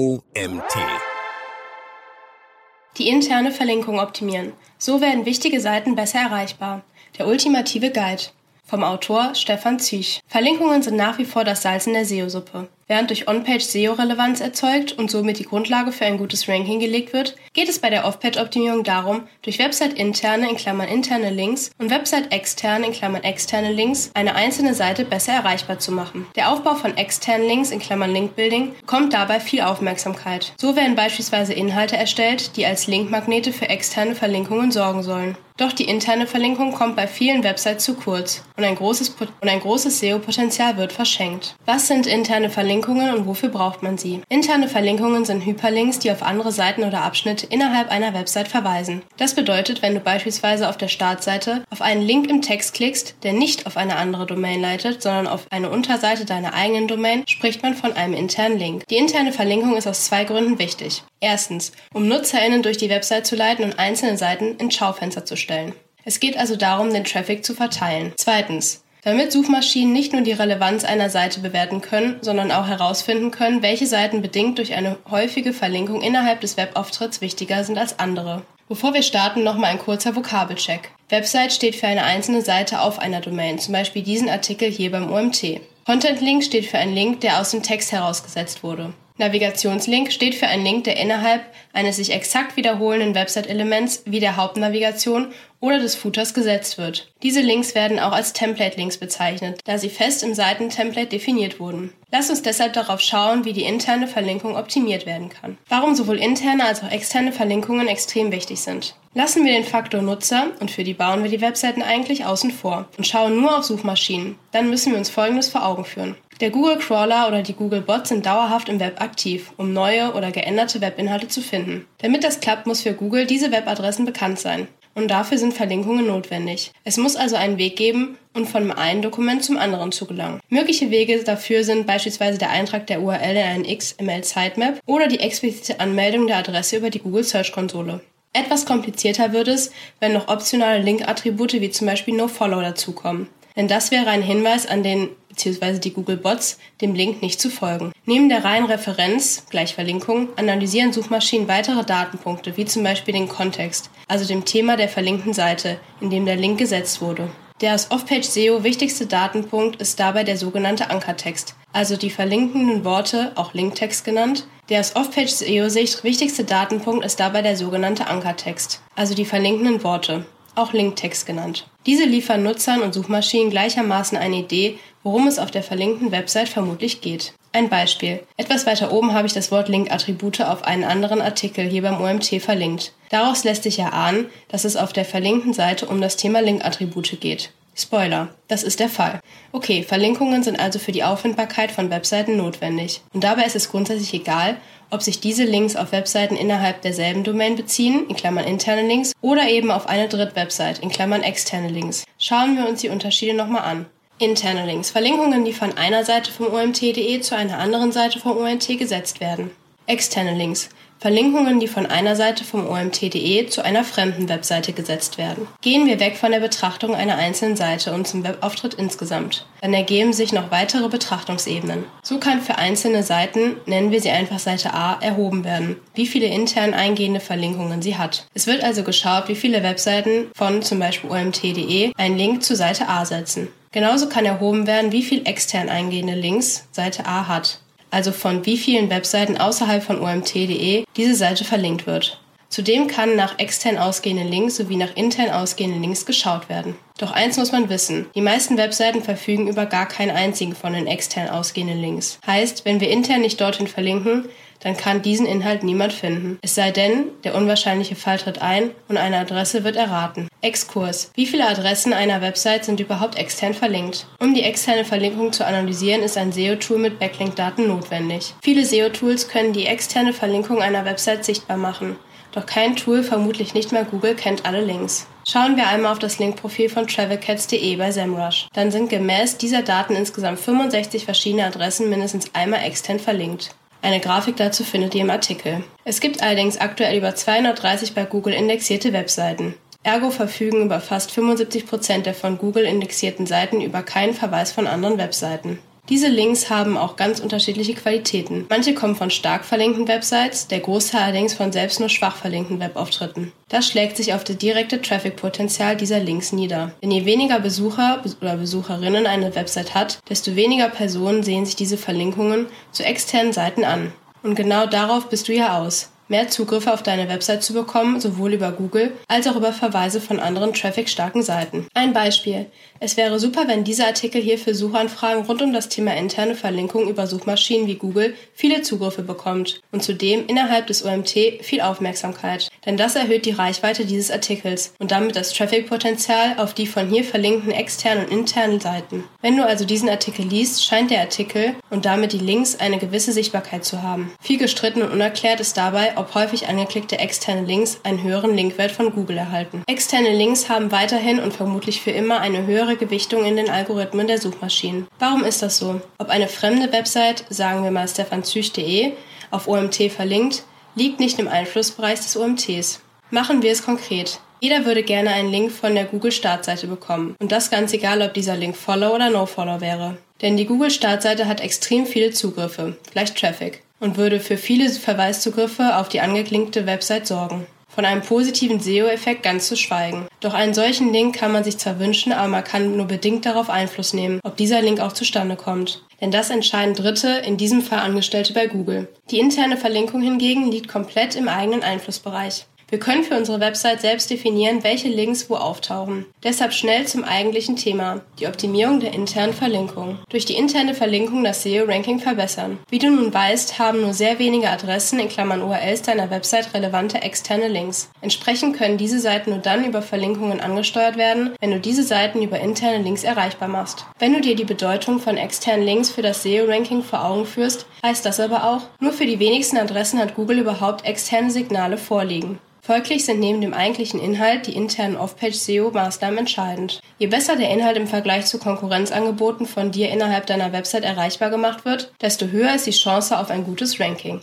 OMT. Die interne Verlinkung optimieren. So werden wichtige Seiten besser erreichbar. Der ultimative Guide. Vom Autor Stefan Züch. Verlinkungen sind nach wie vor das Salz in der SEO-Suppe. Während durch On-Page SEO-Relevanz erzeugt und somit die Grundlage für ein gutes Ranking gelegt wird, geht es bei der Off-Page-Optimierung darum, durch Website-interne in Klammern interne Links und Website-externe in Klammern externe Links eine einzelne Seite besser erreichbar zu machen. Der Aufbau von externen Links in Klammern Link-Building bekommt dabei viel Aufmerksamkeit. So werden beispielsweise Inhalte erstellt, die als Linkmagnete für externe Verlinkungen sorgen sollen. Doch die interne Verlinkung kommt bei vielen Websites zu kurz und ein großes, und ein großes SEO-Potenzial wird verschenkt. Was sind interne Verlinkungen und wofür braucht man sie? Interne Verlinkungen sind Hyperlinks, die auf andere Seiten oder Abschnitte innerhalb einer Website verweisen. Das bedeutet, wenn du beispielsweise auf der Startseite auf einen Link im Text klickst, der nicht auf eine andere Domain leitet, sondern auf eine Unterseite deiner eigenen Domain, spricht man von einem internen Link. Die interne Verlinkung ist aus zwei Gründen wichtig. Erstens, um NutzerInnen durch die Website zu leiten und einzelne Seiten ins Schaufenster zu stellen. Es geht also darum, den Traffic zu verteilen. Zweitens, damit Suchmaschinen nicht nur die Relevanz einer Seite bewerten können, sondern auch herausfinden können, welche Seiten bedingt durch eine häufige Verlinkung innerhalb des Webauftritts wichtiger sind als andere. Bevor wir starten, nochmal ein kurzer Vokabelcheck. Website steht für eine einzelne Seite auf einer Domain, zum Beispiel diesen Artikel hier beim OMT. Content Link steht für einen Link, der aus dem Text herausgesetzt wurde. Navigationslink steht für einen Link, der innerhalb eines sich exakt wiederholenden Website-Elements wie der Hauptnavigation oder des Footers gesetzt wird. Diese Links werden auch als Template-Links bezeichnet, da sie fest im Seitentemplate definiert wurden. Lass uns deshalb darauf schauen, wie die interne Verlinkung optimiert werden kann. Warum sowohl interne als auch externe Verlinkungen extrem wichtig sind. Lassen wir den Faktor Nutzer, und für die bauen wir die Webseiten eigentlich außen vor, und schauen nur auf Suchmaschinen. Dann müssen wir uns Folgendes vor Augen führen. Der Google Crawler oder die Google Bots sind dauerhaft im Web aktiv, um neue oder geänderte Webinhalte zu finden. Damit das klappt, muss für Google diese Webadressen bekannt sein. Und dafür sind Verlinkungen notwendig. Es muss also einen Weg geben, um von einem Dokument zum anderen zu gelangen. Mögliche Wege dafür sind beispielsweise der Eintrag der URL in einen XML-Sitemap oder die explizite Anmeldung der Adresse über die Google Search Konsole. Etwas komplizierter wird es, wenn noch optionale Link-Attribute wie zum Beispiel NoFollow dazukommen. Denn das wäre ein Hinweis an den bzw. die Google Bots, dem Link nicht zu folgen. Neben der reinen Referenz, gleich Verlinkung, analysieren Suchmaschinen weitere Datenpunkte, wie zum Beispiel den Kontext, also dem Thema der verlinkten Seite, in dem der Link gesetzt wurde. Der aus Off-Page-SEO wichtigste Datenpunkt ist dabei der sogenannte Ankertext, also die verlinkenden Worte, auch Linktext genannt. Der aus Off-Page-SEO-Sicht wichtigste Datenpunkt ist dabei der sogenannte Ankertext, also die verlinkenden Worte, auch Linktext genannt. Diese liefern Nutzern und Suchmaschinen gleichermaßen eine Idee, worum es auf der verlinkten Website vermutlich geht. Ein Beispiel. Etwas weiter oben habe ich das Wort Link-Attribute auf einen anderen Artikel hier beim OMT verlinkt. Daraus lässt sich erahnen, dass es auf der verlinkten Seite um das Thema Link-Attribute geht. Spoiler, das ist der Fall. Okay, Verlinkungen sind also für die Auffindbarkeit von Webseiten notwendig. Und dabei ist es grundsätzlich egal, ob sich diese Links auf Webseiten innerhalb derselben Domain beziehen, in Klammern interne Links, oder eben auf eine Drittwebsite, in Klammern externe Links. Schauen wir uns die Unterschiede nochmal an. Interne Links. Verlinkungen, die von einer Seite vom OMT.de zu einer anderen Seite vom OMT gesetzt werden. Externe Links. Verlinkungen, die von einer Seite vom OMT.de zu einer fremden Webseite gesetzt werden. Gehen wir weg von der Betrachtung einer einzelnen Seite und zum Webauftritt insgesamt. Dann ergeben sich noch weitere Betrachtungsebenen. So kann für einzelne Seiten, nennen wir sie einfach Seite A, erhoben werden, wie viele intern eingehende Verlinkungen sie hat. Es wird also geschaut, wie viele Webseiten von zum Beispiel OMT.de einen Link zu Seite A setzen. Genauso kann erhoben werden, wie viel extern eingehende Links Seite A hat, also von wie vielen Webseiten außerhalb von omt.de diese Seite verlinkt wird. Zudem kann nach extern ausgehenden Links sowie nach intern ausgehenden Links geschaut werden. Doch eins muss man wissen, die meisten Webseiten verfügen über gar keinen einzigen von den extern ausgehenden Links. Heißt, wenn wir intern nicht dorthin verlinken, dann kann diesen Inhalt niemand finden. Es sei denn, der unwahrscheinliche Fall tritt ein und eine Adresse wird erraten. Exkurs. Wie viele Adressen einer Website sind überhaupt extern verlinkt? Um die externe Verlinkung zu analysieren, ist ein SEO-Tool mit Backlink-Daten notwendig. Viele SEO-Tools können die externe Verlinkung einer Website sichtbar machen. Doch kein Tool, vermutlich nicht mal Google, kennt alle Links. Schauen wir einmal auf das Linkprofil von travelcats.de bei SEMrush. Dann sind gemäß dieser Daten insgesamt 65 verschiedene Adressen mindestens einmal extern verlinkt. Eine Grafik dazu findet ihr im Artikel. Es gibt allerdings aktuell über 230 bei Google indexierte Webseiten. Ergo verfügen über fast 75 Prozent der von Google indexierten Seiten über keinen Verweis von anderen Webseiten. Diese Links haben auch ganz unterschiedliche Qualitäten. Manche kommen von stark verlinkten Websites, der Großteil allerdings von selbst nur schwach verlinkten Webauftritten. Das schlägt sich auf das direkte Traffic-Potenzial dieser Links nieder. Denn je weniger Besucher oder Besucherinnen eine Website hat, desto weniger Personen sehen sich diese Verlinkungen zu externen Seiten an. Und genau darauf bist du ja aus mehr Zugriffe auf deine Website zu bekommen, sowohl über Google als auch über Verweise von anderen traffic-starken Seiten. Ein Beispiel. Es wäre super, wenn dieser Artikel hier für Suchanfragen rund um das Thema interne Verlinkung über Suchmaschinen wie Google viele Zugriffe bekommt und zudem innerhalb des OMT viel Aufmerksamkeit. Denn das erhöht die Reichweite dieses Artikels und damit das Traffic-Potenzial auf die von hier verlinkten externen und internen Seiten. Wenn du also diesen Artikel liest, scheint der Artikel und damit die Links eine gewisse Sichtbarkeit zu haben. Viel gestritten und unerklärt ist dabei, ob häufig angeklickte externe Links einen höheren Linkwert von Google erhalten. Externe Links haben weiterhin und vermutlich für immer eine höhere Gewichtung in den Algorithmen der Suchmaschinen. Warum ist das so? Ob eine fremde Website, sagen wir mal stefanzüch.de, auf OMT verlinkt, liegt nicht im Einflussbereich des OMTs. Machen wir es konkret. Jeder würde gerne einen Link von der Google-Startseite bekommen. Und das ganz egal, ob dieser Link Follow oder No-Follow wäre. Denn die Google-Startseite hat extrem viele Zugriffe, gleich Traffic und würde für viele Verweiszugriffe auf die angeklinkte Website sorgen. Von einem positiven SEO-Effekt ganz zu schweigen. Doch einen solchen Link kann man sich zwar wünschen, aber man kann nur bedingt darauf Einfluss nehmen, ob dieser Link auch zustande kommt. Denn das entscheiden Dritte, in diesem Fall Angestellte bei Google. Die interne Verlinkung hingegen liegt komplett im eigenen Einflussbereich. Wir können für unsere Website selbst definieren, welche Links wo auftauchen. Deshalb schnell zum eigentlichen Thema, die Optimierung der internen Verlinkung. Durch die interne Verlinkung das SEO-Ranking verbessern. Wie du nun weißt, haben nur sehr wenige Adressen in Klammern URLs deiner Website relevante externe Links. Entsprechend können diese Seiten nur dann über Verlinkungen angesteuert werden, wenn du diese Seiten über interne Links erreichbar machst. Wenn du dir die Bedeutung von externen Links für das SEO-Ranking vor Augen führst, heißt das aber auch, nur für die wenigsten Adressen hat Google überhaupt externe Signale vorliegen. Folglich sind neben dem eigentlichen Inhalt die internen Off-Page-SEO-Maßnahmen entscheidend. Je besser der Inhalt im Vergleich zu Konkurrenzangeboten von dir innerhalb deiner Website erreichbar gemacht wird, desto höher ist die Chance auf ein gutes Ranking.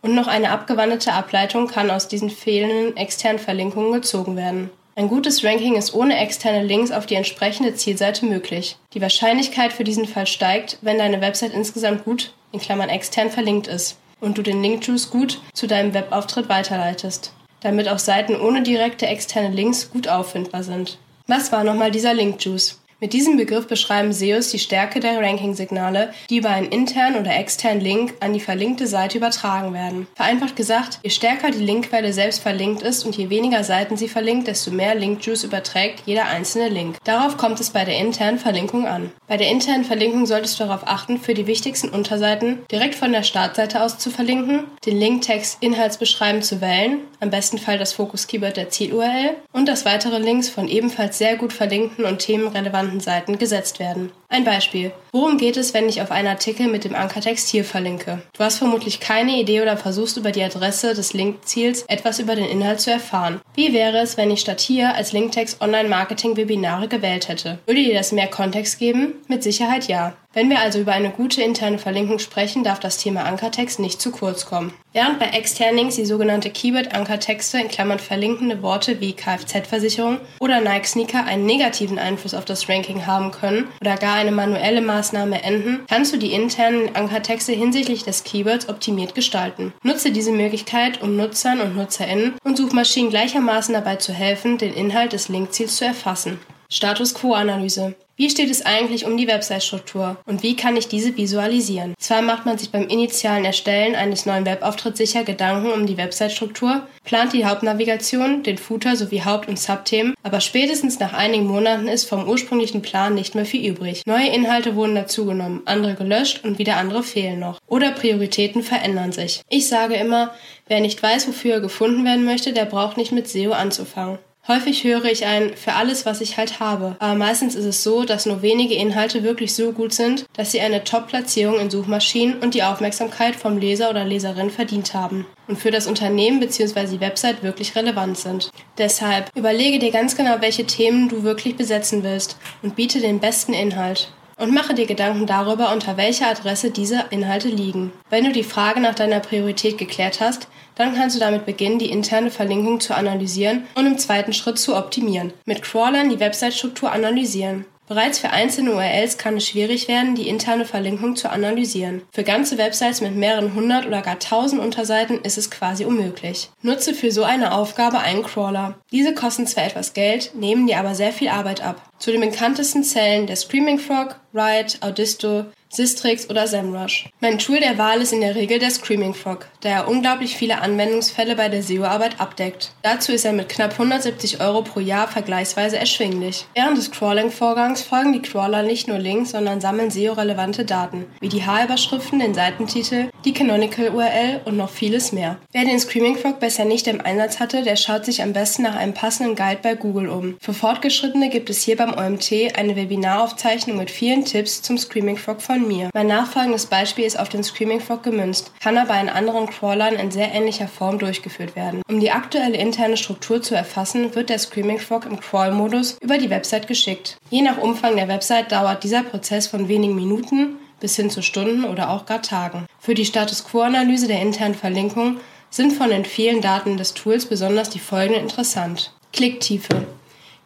Und noch eine abgewandelte Ableitung kann aus diesen fehlenden externen Verlinkungen gezogen werden. Ein gutes Ranking ist ohne externe Links auf die entsprechende Zielseite möglich. Die Wahrscheinlichkeit für diesen Fall steigt, wenn deine Website insgesamt gut, in Klammern extern verlinkt ist und du den Link-Juice gut zu deinem Webauftritt weiterleitest damit auch Seiten ohne direkte externe Links gut auffindbar sind. Was war nochmal dieser Link-Juice? Mit diesem Begriff beschreiben SEOs die Stärke der Ranking-Signale, die über einen internen oder externen Link an die verlinkte Seite übertragen werden. Vereinfacht gesagt, je stärker die Linkquelle selbst verlinkt ist und je weniger Seiten sie verlinkt, desto mehr Link-Juice überträgt jeder einzelne Link. Darauf kommt es bei der internen Verlinkung an. Bei der internen Verlinkung solltest du darauf achten, für die wichtigsten Unterseiten direkt von der Startseite aus zu verlinken, den Linktext inhaltsbeschreibend zu wählen, am besten Fall das Fokus-Keyword der Ziel-URL und dass weitere Links von ebenfalls sehr gut verlinkten und themenrelevanten relevanten Seiten gesetzt werden. Ein Beispiel. Worum geht es, wenn ich auf einen Artikel mit dem Ankertext hier verlinke? Du hast vermutlich keine Idee oder versuchst über die Adresse des Linkziels etwas über den Inhalt zu erfahren. Wie wäre es, wenn ich statt hier als Linktext Online-Marketing-Webinare gewählt hätte? Würde dir das mehr Kontext geben? Mit Sicherheit ja. Wenn wir also über eine gute interne Verlinkung sprechen, darf das Thema Ankertext nicht zu kurz kommen. Während bei externen Links die sogenannte Keyword-Ankertexte in Klammern verlinkende Worte wie Kfz-Versicherung oder Nike-Sneaker einen negativen Einfluss auf das Ranking haben können oder gar eine manuelle Maßnahme enden, kannst du die internen Ankertexte hinsichtlich des Keywords optimiert gestalten. Nutze diese Möglichkeit, um Nutzern und NutzerInnen und Suchmaschinen gleichermaßen dabei zu helfen, den Inhalt des Linkziels zu erfassen. Status Quo-Analyse. Wie steht es eigentlich um die Website-Struktur und wie kann ich diese visualisieren? Zwar macht man sich beim initialen Erstellen eines neuen Webauftritts sicher Gedanken um die Website-Struktur, plant die Hauptnavigation, den Footer sowie Haupt- und Subthemen, aber spätestens nach einigen Monaten ist vom ursprünglichen Plan nicht mehr viel übrig. Neue Inhalte wurden dazugenommen, andere gelöscht und wieder andere fehlen noch. Oder Prioritäten verändern sich. Ich sage immer, wer nicht weiß, wofür er gefunden werden möchte, der braucht nicht mit SEO anzufangen. Häufig höre ich ein für alles, was ich halt habe. Aber meistens ist es so, dass nur wenige Inhalte wirklich so gut sind, dass sie eine Top-Platzierung in Suchmaschinen und die Aufmerksamkeit vom Leser oder Leserin verdient haben und für das Unternehmen bzw. die Website wirklich relevant sind. Deshalb überlege dir ganz genau, welche Themen du wirklich besetzen willst und biete den besten Inhalt und mache dir Gedanken darüber, unter welcher Adresse diese Inhalte liegen. Wenn du die Frage nach deiner Priorität geklärt hast, dann kannst du damit beginnen, die interne Verlinkung zu analysieren und im zweiten Schritt zu optimieren. Mit Crawlern die Website-Struktur analysieren. Bereits für einzelne URLs kann es schwierig werden, die interne Verlinkung zu analysieren. Für ganze Websites mit mehreren hundert oder gar tausend Unterseiten ist es quasi unmöglich. Nutze für so eine Aufgabe einen Crawler. Diese kosten zwar etwas Geld, nehmen dir aber sehr viel Arbeit ab. Zu den bekanntesten zählen der Screaming Frog, Riot, Audisto, Sistrix oder SEMrush. Mein Tool der Wahl ist in der Regel der Screaming Frog, da er unglaublich viele Anwendungsfälle bei der SEO-Arbeit abdeckt. Dazu ist er mit knapp 170 Euro pro Jahr vergleichsweise erschwinglich. Während des Crawling-Vorgangs folgen die Crawler nicht nur Links, sondern sammeln SEO-relevante Daten, wie die H-Überschriften, den Seitentitel, die Canonical-URL und noch vieles mehr. Wer den Screaming Frog bisher nicht im Einsatz hatte, der schaut sich am besten nach einem passenden Guide bei Google um. Für Fortgeschrittene gibt es hier beim OMT eine Webinaraufzeichnung mit vielen Tipps zum Screaming Frog von mir. Mein nachfolgendes Beispiel ist auf den Screaming Frog gemünzt, kann aber in anderen Crawlern in sehr ähnlicher Form durchgeführt werden. Um die aktuelle interne Struktur zu erfassen, wird der Screaming Frog im Crawl-Modus über die Website geschickt. Je nach Umfang der Website dauert dieser Prozess von wenigen Minuten bis hin zu Stunden oder auch gar Tagen. Für die Status Quo-Analyse der internen Verlinkung sind von den vielen Daten des Tools besonders die folgenden interessant. Klicktiefe.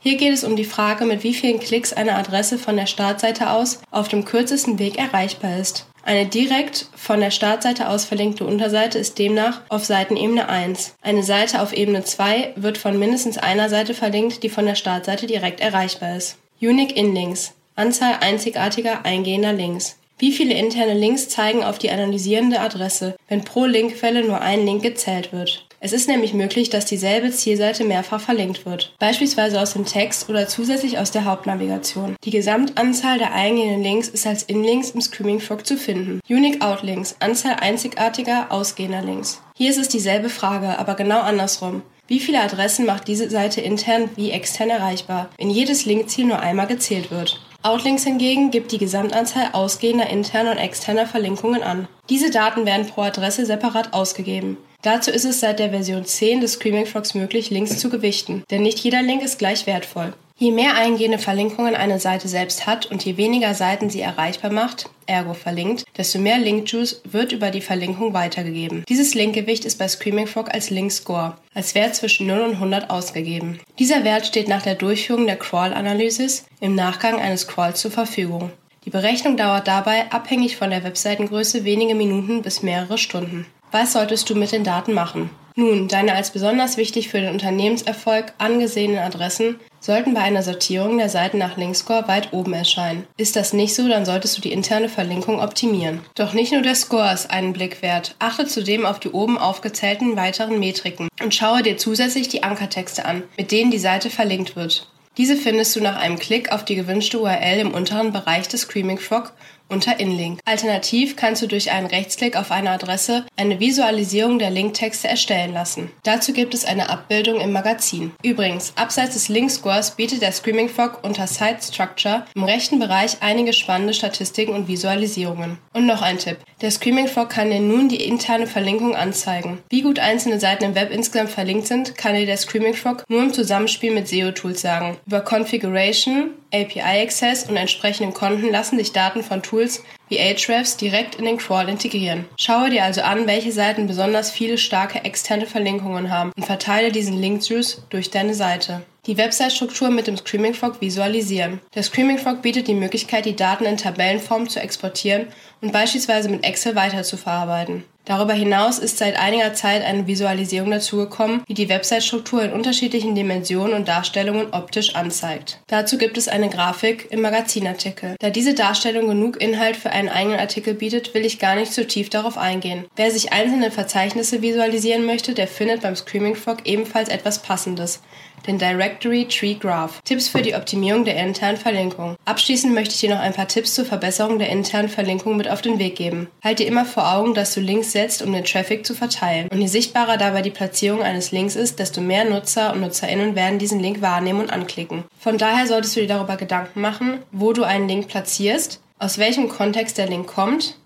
Hier geht es um die Frage, mit wie vielen Klicks eine Adresse von der Startseite aus auf dem kürzesten Weg erreichbar ist. Eine direkt von der Startseite aus verlinkte Unterseite ist demnach auf Seitenebene 1. Eine Seite auf Ebene 2 wird von mindestens einer Seite verlinkt, die von der Startseite direkt erreichbar ist. Unique Inlinks. Anzahl einzigartiger eingehender Links. Wie viele interne Links zeigen auf die analysierende Adresse, wenn pro Linkquelle nur ein Link gezählt wird? Es ist nämlich möglich, dass dieselbe Zielseite mehrfach verlinkt wird, beispielsweise aus dem Text oder zusätzlich aus der Hauptnavigation. Die Gesamtanzahl der eingehenden Links ist als Inlinks im Screaming Frog zu finden. Unique Outlinks, Anzahl einzigartiger ausgehender Links. Hier ist es dieselbe Frage, aber genau andersrum. Wie viele Adressen macht diese Seite intern wie extern erreichbar, wenn jedes Linkziel nur einmal gezählt wird? Outlinks hingegen gibt die Gesamtanzahl ausgehender interner und externer Verlinkungen an. Diese Daten werden pro Adresse separat ausgegeben. Dazu ist es seit der Version 10 des Screaming Frogs möglich, Links zu gewichten, denn nicht jeder Link ist gleich wertvoll. Je mehr eingehende Verlinkungen eine Seite selbst hat und je weniger Seiten sie erreichbar macht, ergo verlinkt, desto mehr Link-Juice wird über die Verlinkung weitergegeben. Dieses Linkgewicht ist bei Screaming Frog als Link-Score, als Wert zwischen 0 und 100 ausgegeben. Dieser Wert steht nach der Durchführung der Crawl-Analysis im Nachgang eines Crawls zur Verfügung. Die Berechnung dauert dabei abhängig von der Webseitengröße wenige Minuten bis mehrere Stunden. Was solltest du mit den Daten machen? Nun, deine als besonders wichtig für den Unternehmenserfolg angesehenen Adressen sollten bei einer Sortierung der Seiten nach Linkscore weit oben erscheinen. Ist das nicht so, dann solltest du die interne Verlinkung optimieren. Doch nicht nur der Score ist einen Blick wert. Achte zudem auf die oben aufgezählten weiteren Metriken und schaue dir zusätzlich die Ankertexte an, mit denen die Seite verlinkt wird. Diese findest du nach einem Klick auf die gewünschte URL im unteren Bereich des Screaming Frog unter Inlink. Alternativ kannst du durch einen Rechtsklick auf eine Adresse eine Visualisierung der Linktexte erstellen lassen. Dazu gibt es eine Abbildung im Magazin. Übrigens, abseits des Linkscores bietet der Screaming Frog unter Site Structure im rechten Bereich einige spannende Statistiken und Visualisierungen. Und noch ein Tipp. Der Screaming Frog kann dir nun die interne Verlinkung anzeigen. Wie gut einzelne Seiten im Web insgesamt verlinkt sind, kann dir der Screaming Frog nur im Zusammenspiel mit SEO-Tools sagen. Über Configuration, API-Access und entsprechenden Konten lassen sich Daten von Tools wie Ahrefs direkt in den Crawl integrieren. Schaue dir also an, welche Seiten besonders viele starke externe Verlinkungen haben und verteile diesen Link-Juice durch deine Seite. Die Website-Struktur mit dem Screaming Frog visualisieren. Der Screaming Frog bietet die Möglichkeit, die Daten in Tabellenform zu exportieren und beispielsweise mit Excel weiterzuverarbeiten. Darüber hinaus ist seit einiger Zeit eine Visualisierung dazugekommen, die die Website-Struktur in unterschiedlichen Dimensionen und Darstellungen optisch anzeigt. Dazu gibt es eine Grafik im Magazinartikel. Da diese Darstellung genug Inhalt für einen eigenen Artikel bietet, will ich gar nicht zu tief darauf eingehen. Wer sich einzelne Verzeichnisse visualisieren möchte, der findet beim Screaming Frog ebenfalls etwas Passendes den Directory Tree Graph. Tipps für die Optimierung der internen Verlinkung. Abschließend möchte ich dir noch ein paar Tipps zur Verbesserung der internen Verlinkung mit auf den Weg geben. Halt dir immer vor Augen, dass du Links setzt, um den Traffic zu verteilen. Und je sichtbarer dabei die Platzierung eines Links ist, desto mehr Nutzer und Nutzerinnen werden diesen Link wahrnehmen und anklicken. Von daher solltest du dir darüber Gedanken machen, wo du einen Link platzierst, aus welchem Kontext der Link kommt,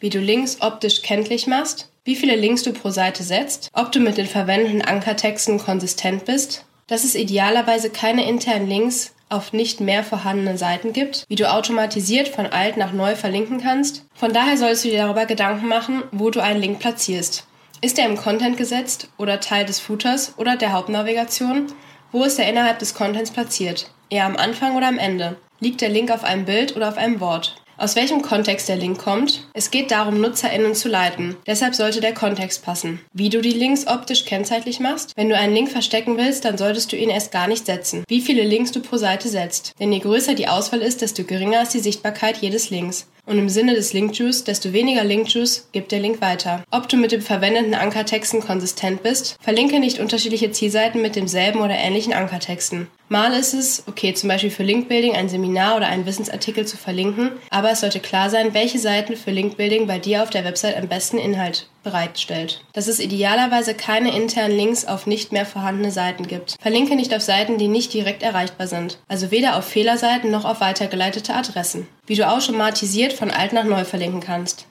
wie du Links optisch kenntlich machst, wie viele Links du pro Seite setzt, ob du mit den verwendeten Ankertexten konsistent bist dass es idealerweise keine internen Links auf nicht mehr vorhandenen Seiten gibt, wie du automatisiert von alt nach neu verlinken kannst. Von daher solltest du dir darüber Gedanken machen, wo du einen Link platzierst. Ist er im Content gesetzt oder Teil des Footers oder der Hauptnavigation? Wo ist er innerhalb des Contents platziert? Eher am Anfang oder am Ende? Liegt der Link auf einem Bild oder auf einem Wort? Aus welchem Kontext der Link kommt? Es geht darum, NutzerInnen zu leiten. Deshalb sollte der Kontext passen. Wie du die Links optisch kennzeitlich machst? Wenn du einen Link verstecken willst, dann solltest du ihn erst gar nicht setzen. Wie viele Links du pro Seite setzt. Denn je größer die Auswahl ist, desto geringer ist die Sichtbarkeit jedes Links. Und im Sinne des Link-Juice, desto weniger Link-Juice gibt der Link weiter. Ob du mit dem verwendeten Ankertexten konsistent bist, verlinke nicht unterschiedliche Zielseiten mit demselben oder ähnlichen Ankertexten. Mal ist es, okay, zum Beispiel für Linkbuilding ein Seminar oder einen Wissensartikel zu verlinken, aber es sollte klar sein, welche Seiten für Linkbuilding bei dir auf der Website am besten Inhalt bereitstellt. Dass es idealerweise keine internen Links auf nicht mehr vorhandene Seiten gibt. Verlinke nicht auf Seiten, die nicht direkt erreichbar sind, also weder auf Fehlerseiten noch auf weitergeleitete Adressen. Wie du automatisiert von alt nach neu verlinken kannst.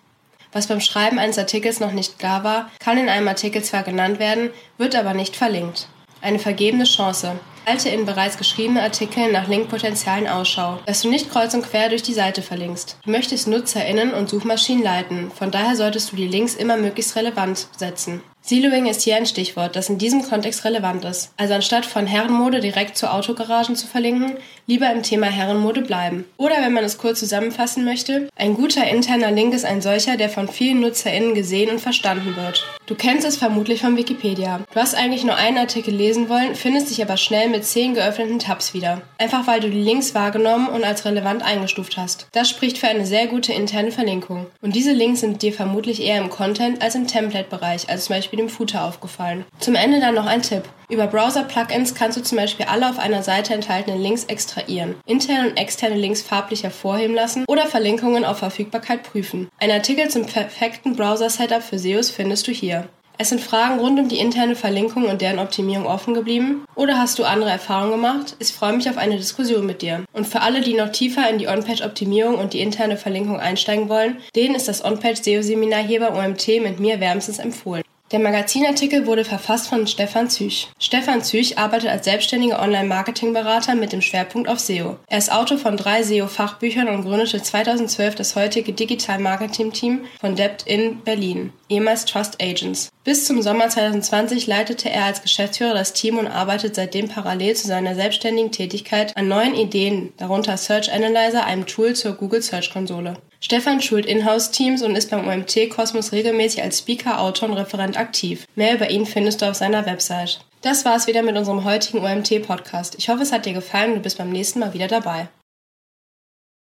Was beim Schreiben eines Artikels noch nicht klar war, kann in einem Artikel zwar genannt werden, wird aber nicht verlinkt. Eine vergebene Chance. Halte in bereits geschriebenen Artikeln nach Linkpotenzialen Ausschau, dass du nicht kreuz und quer durch die Seite verlinkst. Du möchtest NutzerInnen und Suchmaschinen leiten, von daher solltest du die Links immer möglichst relevant setzen. Siloing ist hier ein Stichwort, das in diesem Kontext relevant ist. Also anstatt von Herrenmode direkt zu Autogaragen zu verlinken, lieber im Thema Herrenmode bleiben. Oder wenn man es kurz zusammenfassen möchte, ein guter interner Link ist ein solcher, der von vielen NutzerInnen gesehen und verstanden wird. Du kennst es vermutlich von Wikipedia. Du hast eigentlich nur einen Artikel lesen wollen, findest dich aber schnell mit zehn geöffneten Tabs wieder. Einfach weil du die Links wahrgenommen und als relevant eingestuft hast. Das spricht für eine sehr gute interne Verlinkung. Und diese Links sind dir vermutlich eher im Content als im Template-Bereich, also zum Beispiel dem Footer aufgefallen. Zum Ende dann noch ein Tipp. Über Browser-Plugins kannst du zum Beispiel alle auf einer Seite enthaltenen Links extrahieren, interne und externe Links farblich hervorheben lassen oder Verlinkungen auf Verfügbarkeit prüfen. Ein Artikel zum perfekten Browser-Setup für SEOs findest du hier. Es sind Fragen rund um die interne Verlinkung und deren Optimierung offen geblieben? Oder hast du andere Erfahrungen gemacht? Ich freue mich auf eine Diskussion mit dir. Und für alle, die noch tiefer in die On-Page-Optimierung und die interne Verlinkung einsteigen wollen, denen ist das On-Page-SEO-Seminar hier bei OMT mit mir wärmstens empfohlen. Der Magazinartikel wurde verfasst von Stefan Züch. Stefan Züch arbeitet als selbstständiger Online-Marketing-Berater mit dem Schwerpunkt auf SEO. Er ist Autor von drei SEO-Fachbüchern und gründete 2012 das heutige Digital-Marketing-Team von Debt in Berlin, ehemals Trust Agents. Bis zum Sommer 2020 leitete er als Geschäftsführer das Team und arbeitet seitdem parallel zu seiner selbstständigen Tätigkeit an neuen Ideen, darunter Search Analyzer, einem Tool zur Google Search Konsole. Stefan schult Inhouse-Teams und ist beim OMT Kosmos regelmäßig als Speaker, Autor und Referent aktiv. Mehr über ihn findest du auf seiner Website. Das war's wieder mit unserem heutigen OMT-Podcast. Ich hoffe, es hat dir gefallen und du bist beim nächsten Mal wieder dabei.